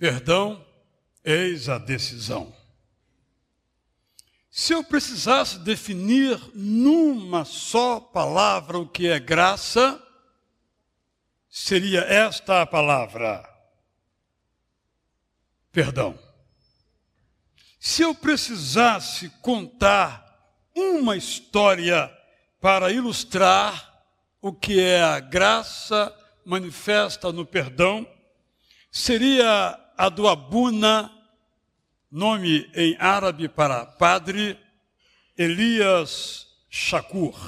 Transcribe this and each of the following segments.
Perdão, eis a decisão. Se eu precisasse definir numa só palavra o que é graça, seria esta a palavra: perdão. Se eu precisasse contar uma história para ilustrar o que é a graça manifesta no perdão, seria a do Abuna, nome em árabe para padre, Elias Shakur.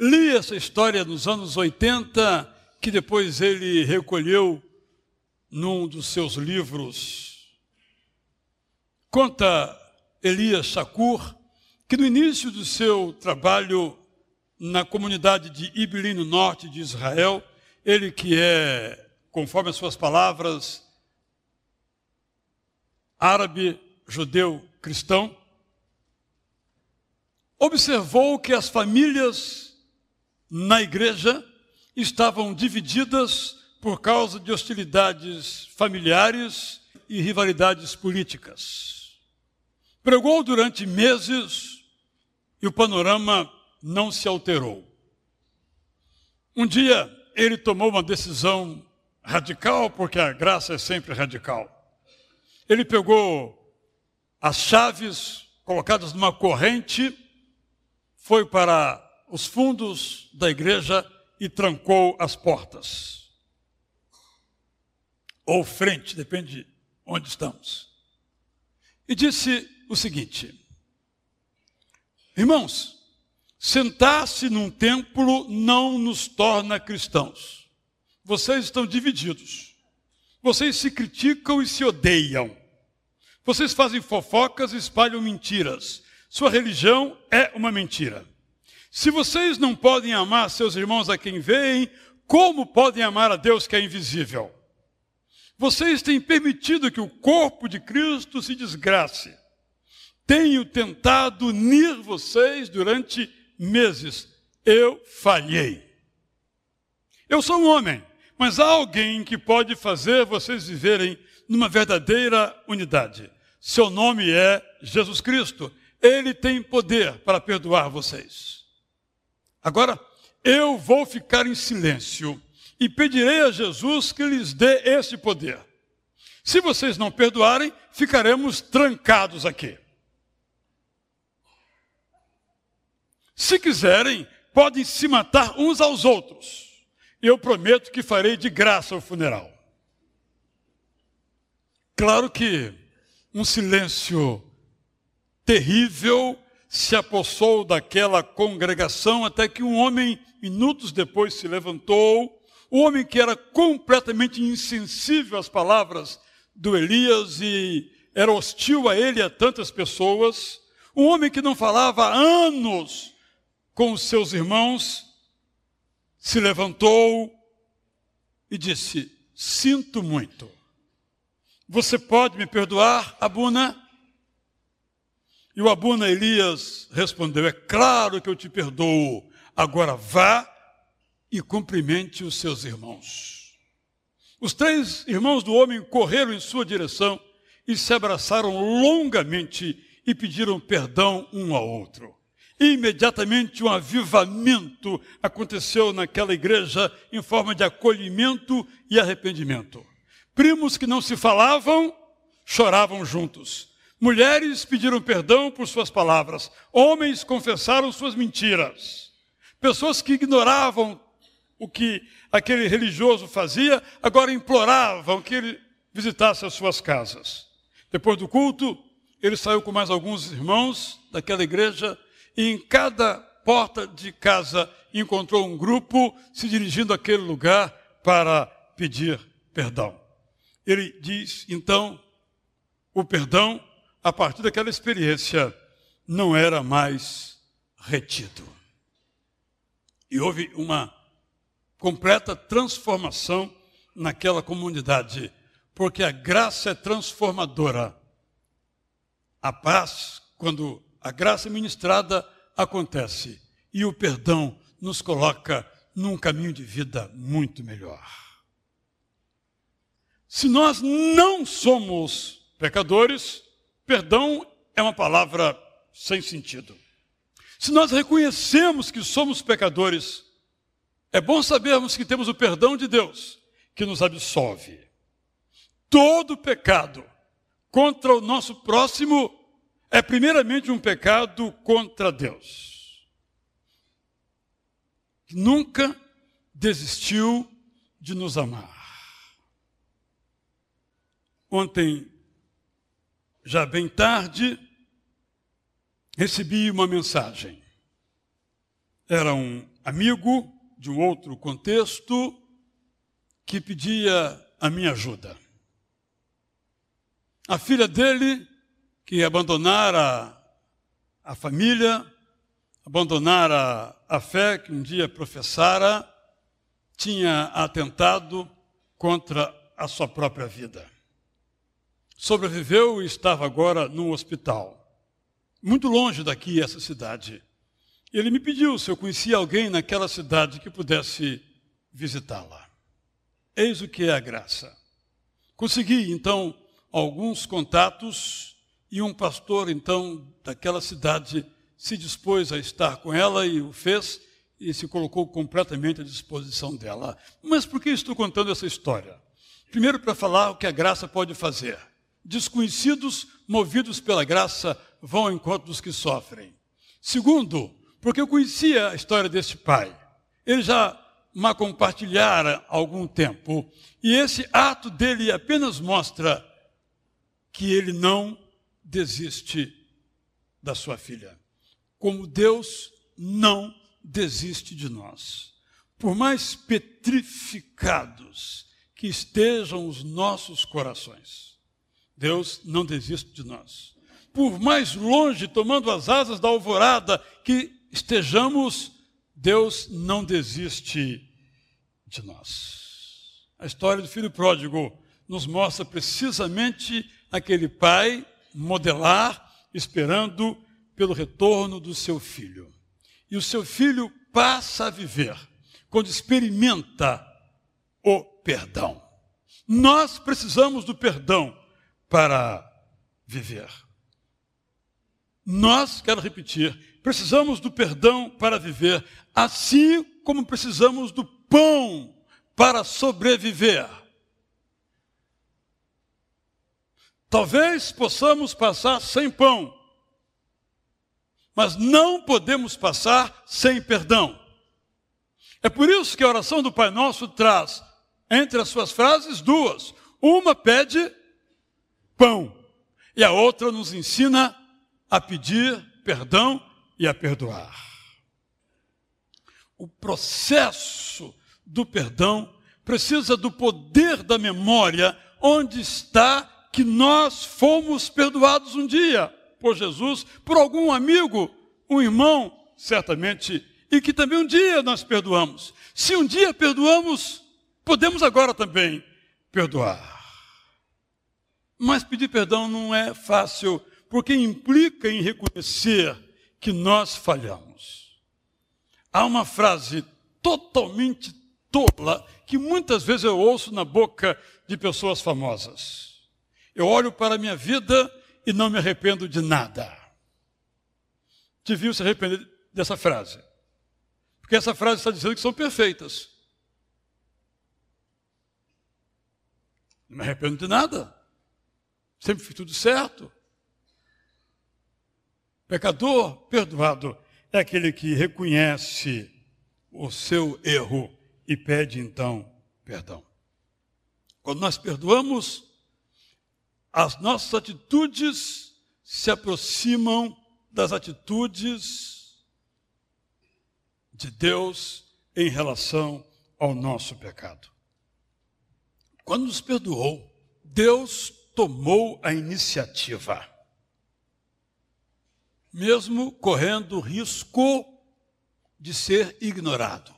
Li essa história nos anos 80, que depois ele recolheu num dos seus livros. Conta Elias Shakur que no início do seu trabalho na comunidade de Ibilin, no norte de Israel, ele que é conforme as suas palavras, árabe, judeu, cristão, observou que as famílias na igreja estavam divididas por causa de hostilidades familiares e rivalidades políticas. Pregou durante meses e o panorama não se alterou. Um dia ele tomou uma decisão radical, porque a graça é sempre radical. Ele pegou as chaves colocadas numa corrente, foi para os fundos da igreja e trancou as portas. Ou frente, depende de onde estamos. E disse o seguinte: Irmãos, sentar-se num templo não nos torna cristãos. Vocês estão divididos. Vocês se criticam e se odeiam. Vocês fazem fofocas e espalham mentiras. Sua religião é uma mentira. Se vocês não podem amar seus irmãos a quem veem, como podem amar a Deus que é invisível? Vocês têm permitido que o corpo de Cristo se desgrace. Tenho tentado unir vocês durante meses. Eu falhei. Eu sou um homem. Mas há alguém que pode fazer vocês viverem numa verdadeira unidade. Seu nome é Jesus Cristo. Ele tem poder para perdoar vocês. Agora, eu vou ficar em silêncio e pedirei a Jesus que lhes dê esse poder. Se vocês não perdoarem, ficaremos trancados aqui. Se quiserem, podem se matar uns aos outros eu prometo que farei de graça o funeral. Claro que um silêncio terrível se apossou daquela congregação até que um homem, minutos depois, se levantou. O homem que era completamente insensível às palavras do Elias e era hostil a ele e a tantas pessoas. Um homem que não falava há anos com os seus irmãos se levantou e disse: Sinto muito. Você pode me perdoar, Abuna? E o Abuna Elias respondeu: É claro que eu te perdoo. Agora vá e cumprimente os seus irmãos. Os três irmãos do homem correram em sua direção e se abraçaram longamente e pediram perdão um ao outro. Imediatamente um avivamento aconteceu naquela igreja em forma de acolhimento e arrependimento. Primos que não se falavam, choravam juntos. Mulheres pediram perdão por suas palavras. Homens confessaram suas mentiras. Pessoas que ignoravam o que aquele religioso fazia, agora imploravam que ele visitasse as suas casas. Depois do culto, ele saiu com mais alguns irmãos daquela igreja em cada porta de casa encontrou um grupo se dirigindo àquele lugar para pedir perdão. Ele diz, então, o perdão, a partir daquela experiência, não era mais retido. E houve uma completa transformação naquela comunidade, porque a graça é transformadora. A paz, quando a graça ministrada acontece e o perdão nos coloca num caminho de vida muito melhor. Se nós não somos pecadores, perdão é uma palavra sem sentido. Se nós reconhecemos que somos pecadores, é bom sabermos que temos o perdão de Deus, que nos absolve. Todo pecado contra o nosso próximo é primeiramente um pecado contra Deus. Nunca desistiu de nos amar. Ontem, já bem tarde, recebi uma mensagem. Era um amigo de um outro contexto que pedia a minha ajuda. A filha dele, que abandonara a família, abandonara a fé que um dia professara, tinha atentado contra a sua própria vida. Sobreviveu e estava agora no hospital. Muito longe daqui, essa cidade. Ele me pediu se eu conhecia alguém naquela cidade que pudesse visitá-la. Eis o que é a graça. Consegui, então, alguns contatos e um pastor, então, daquela cidade se dispôs a estar com ela e o fez e se colocou completamente à disposição dela. Mas por que estou contando essa história? Primeiro, para falar o que a graça pode fazer. Desconhecidos, movidos pela graça, vão ao encontro dos que sofrem. Segundo, porque eu conhecia a história desse pai. Ele já me compartilhara há algum tempo. E esse ato dele apenas mostra que ele não desiste da sua filha. Como Deus não desiste de nós. Por mais petrificados que estejam os nossos corações, Deus não desiste de nós. Por mais longe, tomando as asas da alvorada que estejamos, Deus não desiste de nós. A história do filho pródigo nos mostra precisamente aquele pai modelar, esperando pelo retorno do seu filho. E o seu filho passa a viver quando experimenta o perdão. Nós precisamos do perdão para viver. Nós, quero repetir, precisamos do perdão para viver, assim como precisamos do pão para sobreviver. Talvez possamos passar sem pão, mas não podemos passar sem perdão. É por isso que a oração do Pai Nosso traz, entre as suas frases, duas. Uma pede pão, e a outra nos ensina a pedir perdão e a perdoar. O processo do perdão precisa do poder da memória, onde está que nós fomos perdoados um dia por Jesus, por algum amigo, um irmão, certamente, e que também um dia nós perdoamos. Se um dia perdoamos, podemos agora também perdoar. Mas pedir perdão não é fácil, porque implica em reconhecer que nós falhamos. Há uma frase totalmente tola que muitas vezes eu ouço na boca de pessoas famosas. Eu olho para a minha vida e não me arrependo de nada. Deviam se arrepender dessa frase. Porque essa frase está dizendo que são perfeitas. Não me arrependo de nada. Sempre fiz tudo certo. Pecador perdoado é aquele que reconhece o seu erro e pede então perdão. Quando nós perdoamos, as nossas atitudes se aproximam das atitudes de Deus em relação ao nosso pecado. Quando nos perdoou, Deus tomou a iniciativa, mesmo correndo o risco de ser ignorado.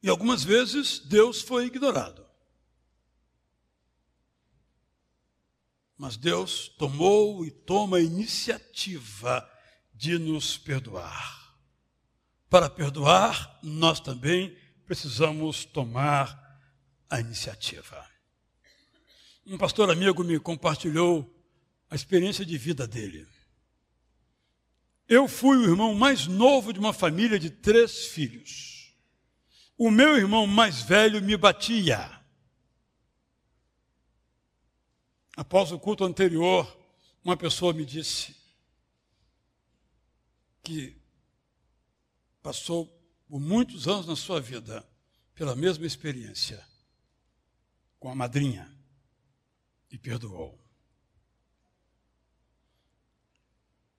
E algumas vezes Deus foi ignorado. Mas Deus tomou e toma a iniciativa de nos perdoar. Para perdoar, nós também precisamos tomar a iniciativa. Um pastor amigo me compartilhou a experiência de vida dele. Eu fui o irmão mais novo de uma família de três filhos. O meu irmão mais velho me batia. Após o culto anterior, uma pessoa me disse que passou por muitos anos na sua vida pela mesma experiência com a madrinha e perdoou.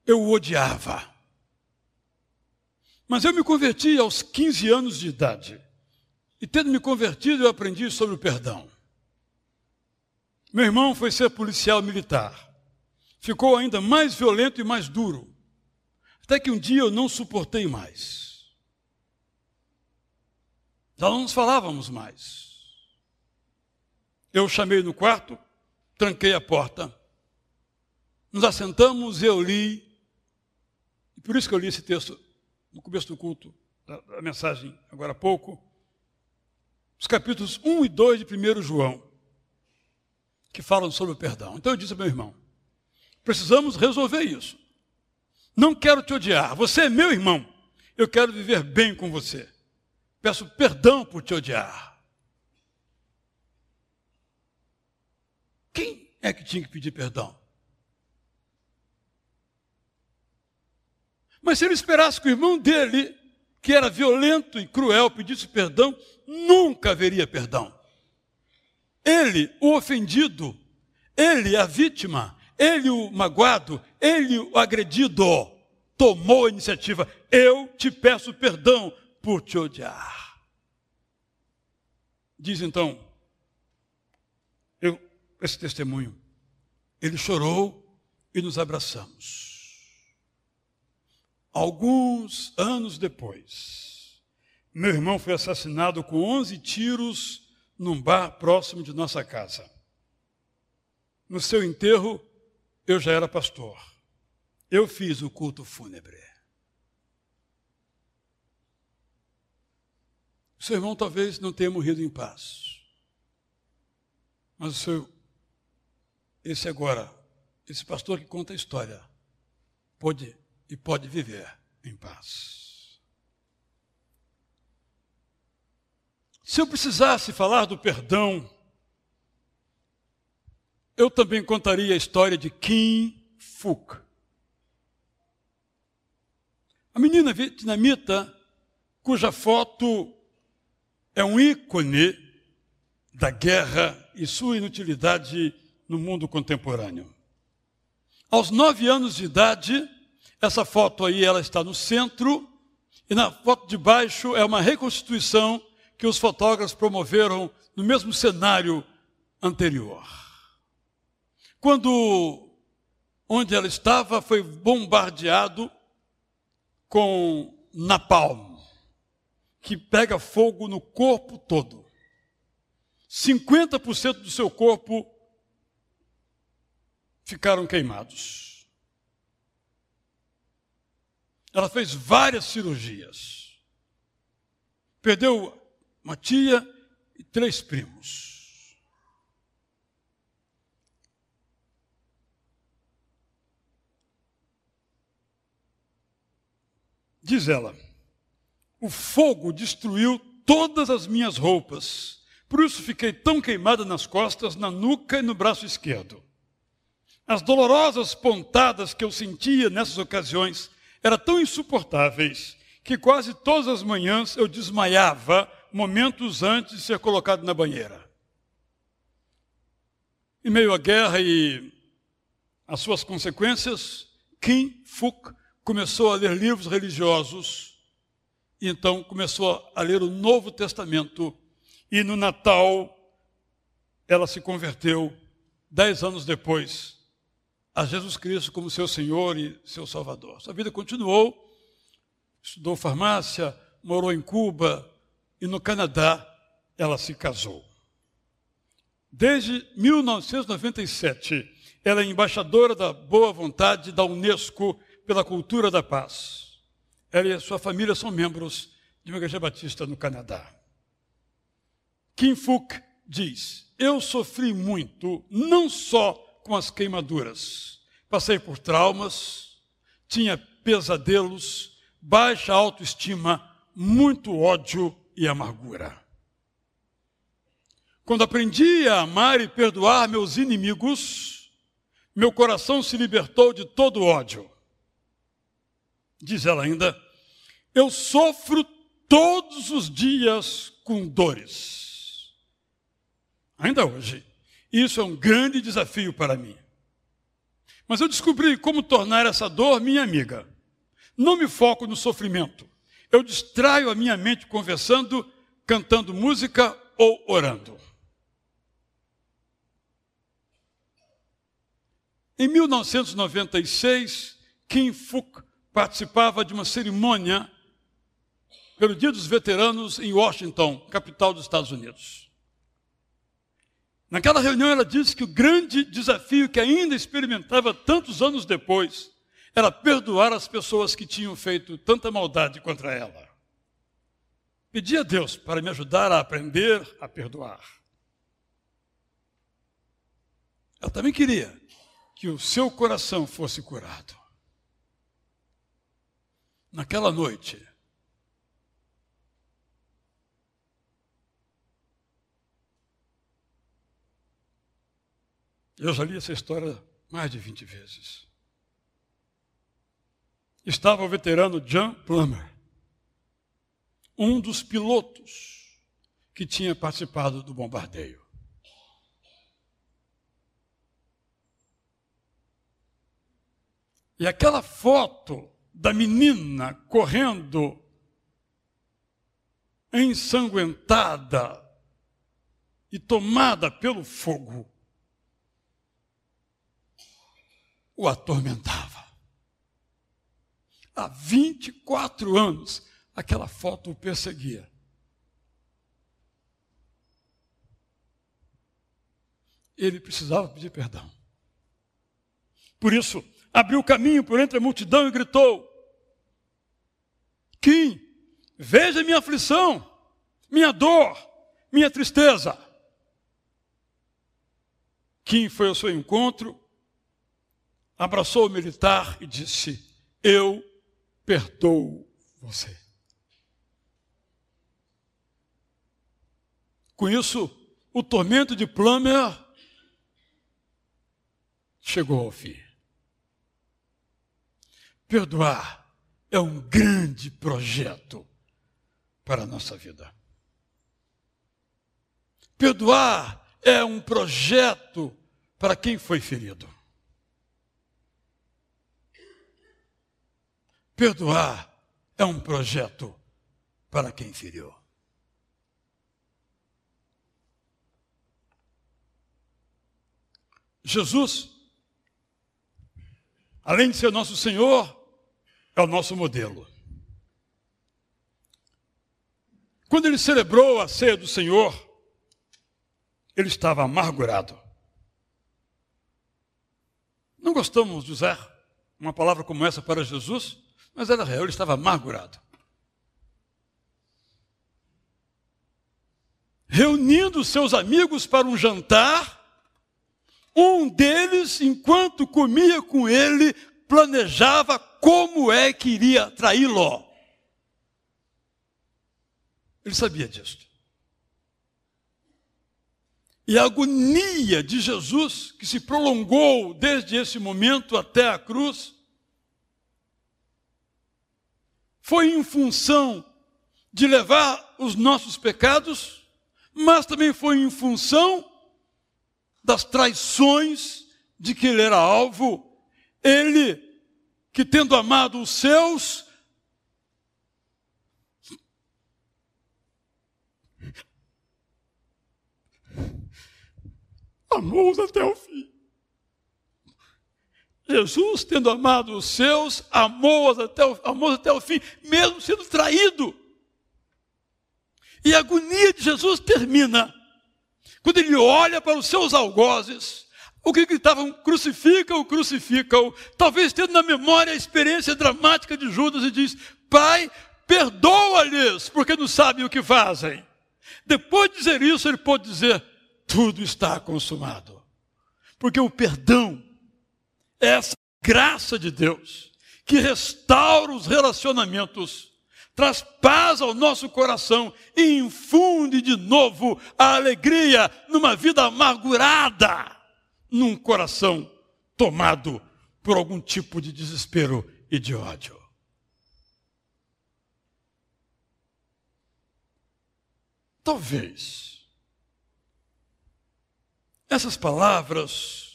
Eu o odiava. Mas eu me converti aos 15 anos de idade. E tendo me convertido, eu aprendi sobre o perdão. Meu irmão foi ser policial militar. Ficou ainda mais violento e mais duro. Até que um dia eu não suportei mais. Já não nos falávamos mais. Eu chamei no quarto, tranquei a porta. Nos assentamos e eu li. E por isso que eu li esse texto no começo do culto, da, da mensagem agora há pouco. Os capítulos 1 e 2 de 1 João que falam sobre o perdão. Então eu disse ao meu irmão: precisamos resolver isso. Não quero te odiar, você é meu irmão. Eu quero viver bem com você. Peço perdão por te odiar. Quem é que tinha que pedir perdão? Mas se ele esperasse que o irmão dele, que era violento e cruel, pedisse perdão, nunca haveria perdão. Ele, o ofendido, ele, a vítima, ele, o magoado, ele, o agredido, tomou a iniciativa. Eu te peço perdão por te odiar. Diz então, eu, esse testemunho, ele chorou e nos abraçamos. Alguns anos depois, meu irmão foi assassinado com 11 tiros num bar próximo de nossa casa. No seu enterro, eu já era pastor. Eu fiz o culto fúnebre. O seu irmão talvez não tenha morrido em paz. Mas o seu, esse agora, esse pastor que conta a história, pode e pode viver em paz. Se eu precisasse falar do perdão, eu também contaria a história de Kim Fook. A menina vietnamita, cuja foto é um ícone da guerra e sua inutilidade no mundo contemporâneo. Aos nove anos de idade, essa foto aí ela está no centro, e na foto de baixo é uma reconstituição que os fotógrafos promoveram no mesmo cenário anterior. Quando onde ela estava foi bombardeado com napalm, que pega fogo no corpo todo. 50% do seu corpo ficaram queimados. Ela fez várias cirurgias. Perdeu uma tia e três primos. Diz ela: o fogo destruiu todas as minhas roupas, por isso fiquei tão queimada nas costas, na nuca e no braço esquerdo. As dolorosas pontadas que eu sentia nessas ocasiões eram tão insuportáveis que quase todas as manhãs eu desmaiava momentos antes de ser colocado na banheira. Em meio à guerra e as suas consequências, Kim Fook começou a ler livros religiosos e então começou a ler o Novo Testamento e no Natal ela se converteu dez anos depois a Jesus Cristo como seu Senhor e seu Salvador. Sua vida continuou, estudou farmácia, morou em Cuba, e no Canadá ela se casou. Desde 1997, ela é embaixadora da boa vontade da Unesco pela cultura da paz. Ela e sua família são membros de uma igreja batista no Canadá. Kim Fook diz: Eu sofri muito, não só com as queimaduras. Passei por traumas, tinha pesadelos, baixa autoestima, muito ódio e amargura. Quando aprendi a amar e perdoar meus inimigos, meu coração se libertou de todo ódio. Diz ela ainda: Eu sofro todos os dias com dores. Ainda hoje, isso é um grande desafio para mim. Mas eu descobri como tornar essa dor minha amiga. Não me foco no sofrimento. Eu distraio a minha mente conversando, cantando música ou orando. Em 1996, Kim Fook participava de uma cerimônia pelo Dia dos Veteranos em Washington, capital dos Estados Unidos. Naquela reunião ela disse que o grande desafio que ainda experimentava tantos anos depois era perdoar as pessoas que tinham feito tanta maldade contra ela. Pedi a Deus para me ajudar a aprender a perdoar. Ela também queria que o seu coração fosse curado. Naquela noite, eu já li essa história mais de 20 vezes. Estava o veterano John Plummer, um dos pilotos que tinha participado do bombardeio. E aquela foto da menina correndo ensanguentada e tomada pelo fogo o atormentava. Há 24 anos aquela foto o perseguia. Ele precisava pedir perdão. Por isso, abriu caminho por entre a multidão e gritou: Kim, veja minha aflição, minha dor, minha tristeza. Kim foi ao seu encontro, abraçou o militar e disse: Eu perdoo você. Com isso, o tormento de Plummer chegou ao fim. Perdoar é um grande projeto para a nossa vida. Perdoar é um projeto para quem foi ferido. Perdoar é um projeto para quem feriu. Jesus, além de ser nosso Senhor, é o nosso modelo. Quando ele celebrou a ceia do Senhor, ele estava amargurado. Não gostamos de usar uma palavra como essa para Jesus, mas era real, ele estava amargurado. Reunindo seus amigos para um jantar, um deles, enquanto comia com ele, planejava como é que iria traí-lo. Ele sabia disso. E a agonia de Jesus, que se prolongou desde esse momento até a cruz, foi em função de levar os nossos pecados, mas também foi em função das traições de que ele era alvo. Ele que tendo amado os seus, amou-os até o fim. Jesus, tendo amado os seus, amou-os até, o, amou até o fim, mesmo sendo traído. E a agonia de Jesus termina quando ele olha para os seus algozes o que gritavam, crucifica-o, crucifica-o, talvez tendo na memória a experiência dramática de Judas e diz, Pai, perdoa-lhes, porque não sabem o que fazem. Depois de dizer isso, ele pode dizer, tudo está consumado. Porque o perdão essa graça de Deus que restaura os relacionamentos, traz paz ao nosso coração e infunde de novo a alegria numa vida amargurada, num coração tomado por algum tipo de desespero e de ódio. Talvez essas palavras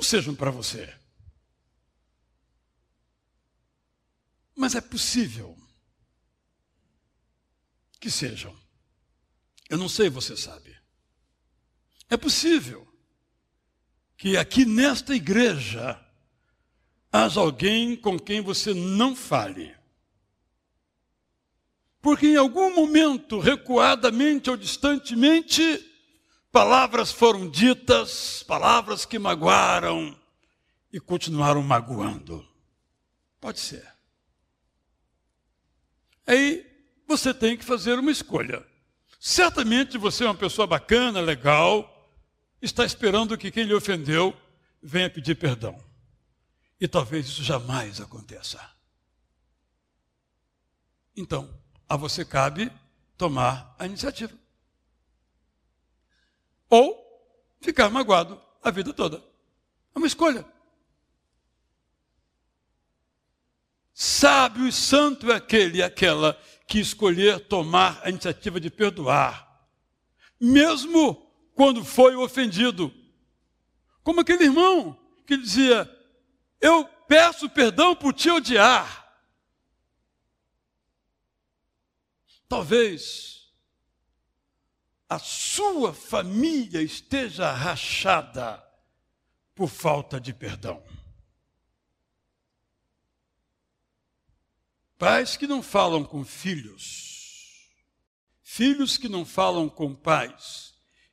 não sejam para você. Mas é possível que sejam. Eu não sei, você sabe. É possível que aqui nesta igreja haja alguém com quem você não fale. Porque em algum momento, recuadamente ou distantemente, palavras foram ditas, palavras que magoaram e continuaram magoando. Pode ser. Aí você tem que fazer uma escolha. Certamente você é uma pessoa bacana, legal, está esperando que quem lhe ofendeu venha pedir perdão. E talvez isso jamais aconteça. Então, a você cabe tomar a iniciativa. Ou ficar magoado a vida toda. É uma escolha. Sábio e santo é aquele e aquela que escolher tomar a iniciativa de perdoar, mesmo quando foi ofendido. Como aquele irmão que dizia: Eu peço perdão por te odiar. Talvez a sua família esteja rachada por falta de perdão. Pais que não falam com filhos, filhos que não falam com pais,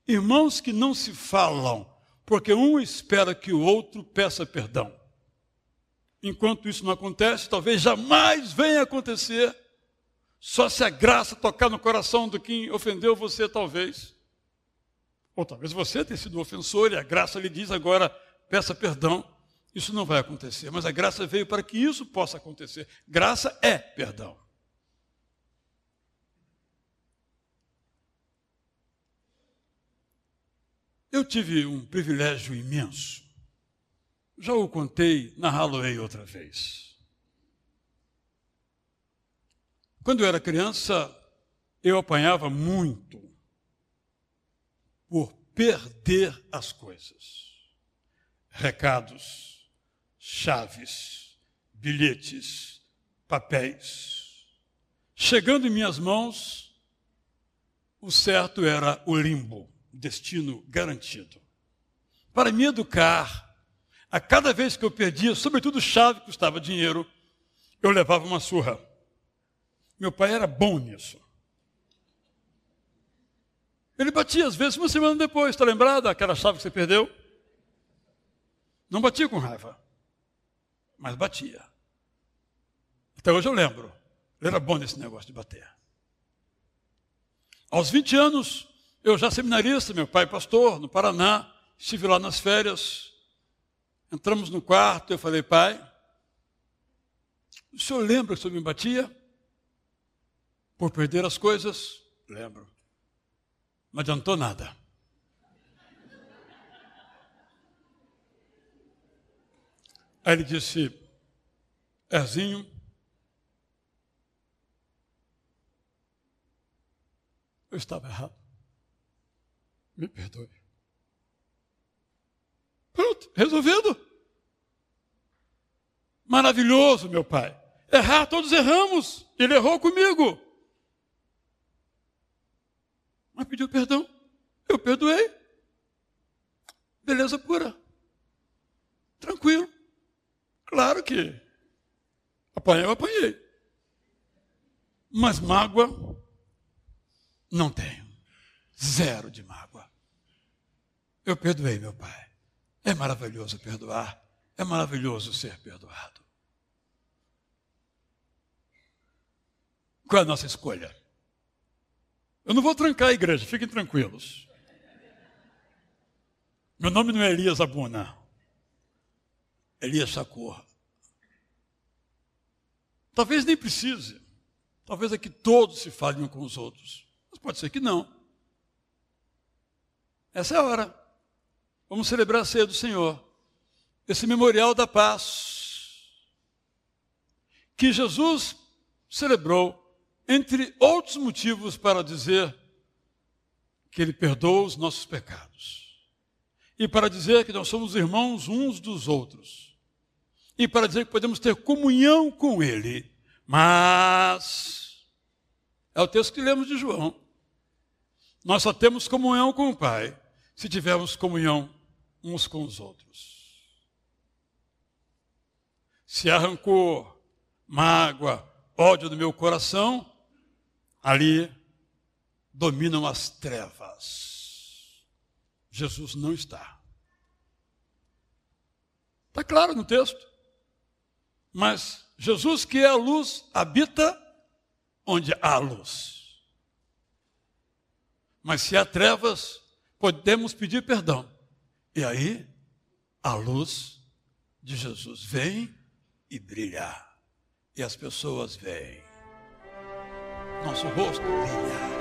Irmãos que não se falam, porque um espera que o outro peça perdão. Enquanto isso não acontece, talvez jamais venha acontecer, só se a graça tocar no coração do quem ofendeu você, talvez. Ou talvez você tenha sido ofensor e a graça lhe diz agora, peça perdão. Isso não vai acontecer, mas a graça veio para que isso possa acontecer. Graça é perdão. Eu tive um privilégio imenso. Já o contei na Halloween outra vez. Quando eu era criança, eu apanhava muito por perder as coisas. Recados, chaves, bilhetes, papéis. Chegando em minhas mãos, o certo era o limbo destino garantido. Para me educar, a cada vez que eu perdia, sobretudo chave custava dinheiro, eu levava uma surra. Meu pai era bom nisso. Ele batia às vezes uma semana depois, está lembrado aquela chave que você perdeu? Não batia com raiva, mas batia. Até hoje eu lembro. Ele era bom nesse negócio de bater. Aos 20 anos, eu já seminarista, meu pai pastor, no Paraná, estive lá nas férias. Entramos no quarto, eu falei, pai, o senhor lembra que o senhor me batia? Por perder as coisas? Lembro. Não adiantou nada. Aí ele disse, Erzinho, eu estava errado. Me perdoe. Pronto, resolvido. Maravilhoso, meu pai. Errar, todos erramos. Ele errou comigo. Mas pediu perdão. Eu perdoei. Beleza pura. Tranquilo. Claro que apanhei, eu apanhei. Mas mágoa não tenho. Zero de mágoa. Eu perdoei meu pai. É maravilhoso perdoar. É maravilhoso ser perdoado. Qual é a nossa escolha? Eu não vou trancar a igreja, fiquem tranquilos. Meu nome não é Elias Abuna. Elias Shakur. Talvez nem precise. Talvez é que todos se falem com os outros. Mas pode ser que não. Essa é a hora. Vamos celebrar a ceia do Senhor. Esse memorial da paz. Que Jesus celebrou, entre outros motivos, para dizer que Ele perdoa os nossos pecados. E para dizer que nós somos irmãos uns dos outros. E para dizer que podemos ter comunhão com Ele. Mas é o texto que lemos de João. Nós só temos comunhão com o Pai se tivermos comunhão uns com os outros. Se arrancou mágoa, ódio do meu coração, ali dominam as trevas. Jesus não está. Está claro no texto. Mas Jesus, que é a luz, habita onde há luz. Mas se há trevas, podemos pedir perdão. E aí, a luz de Jesus vem e brilha. E as pessoas veem. Nosso rosto brilha.